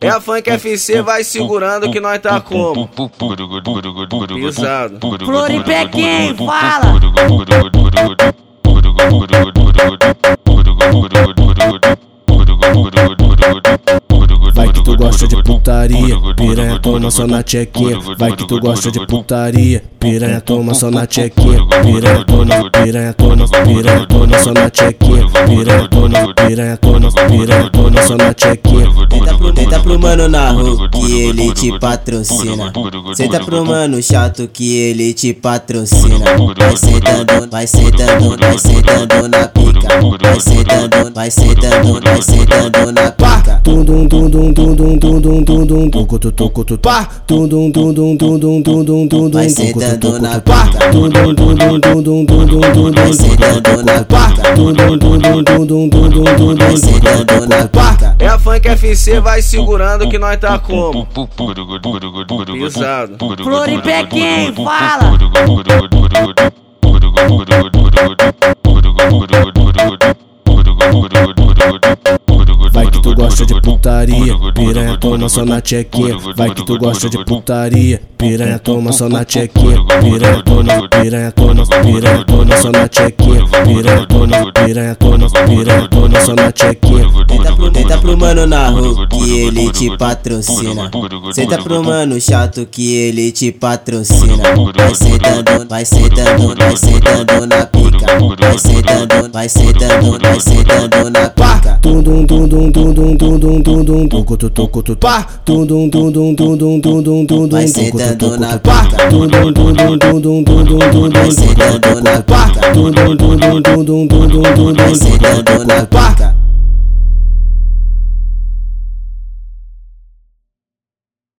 É a Funk FC, vai segurando que nós tá como? Pisado. Floripé quem fala? Vai que tu gosta de putaria, piranha toma só na tchequinha. Vai que tu gosta de putaria, piranha toma só na tchequinha. Piranha toma, piranha toma, piranha toma só na tchequinha. Piranha toma, piranha toma, piranha toma só na tchequinha. Tenta pro, tenta pro mano na rua que ele te patrocina. Senta pro mano chato que ele te patrocina. Vai sentando, vai sentando, vai sentando na pica. Vai sentando, vai sentando, vai sentando na pica. Tum dum dum dum dum dum dum dum dum dum tucu tu pá dum dum dum dum dum dum dum dum Vai dum tu sentando na pá dum dum dum dum dum dum dum dum dum Vai sentando na pá tum dum dum dum dum dum dum dum dum Vai sentando na pica. É a Funk FC, vai segurando que nós tá como? Pisado. Floripé quem fala? Gosta de putaria, piranha toma só na tchequinha. Vai que tu gosta de putaria, piranha toma só na tchequinha. Piranha toma, piranha toma, piranha toma só na tchequinha. Piranha toma, piranha toma, piranha toma só na tchequinha. Tenta pro, tenta pro mano na rua que ele te patrocina. Senta pro mano chato que ele te patrocina. Vai sentando, vai sentando, vai sentando na pica. Vai sentando, vai sentando, vai sentando na pica tudum tudum tudum tudum tudum tucu tucu tucu pá tudum tudum tudum tudum tudum vai sentando na pá tudum tudum tudum tudum tudum vai sentando na pá tudum tudum tudum tudum tudum vai sentando na pá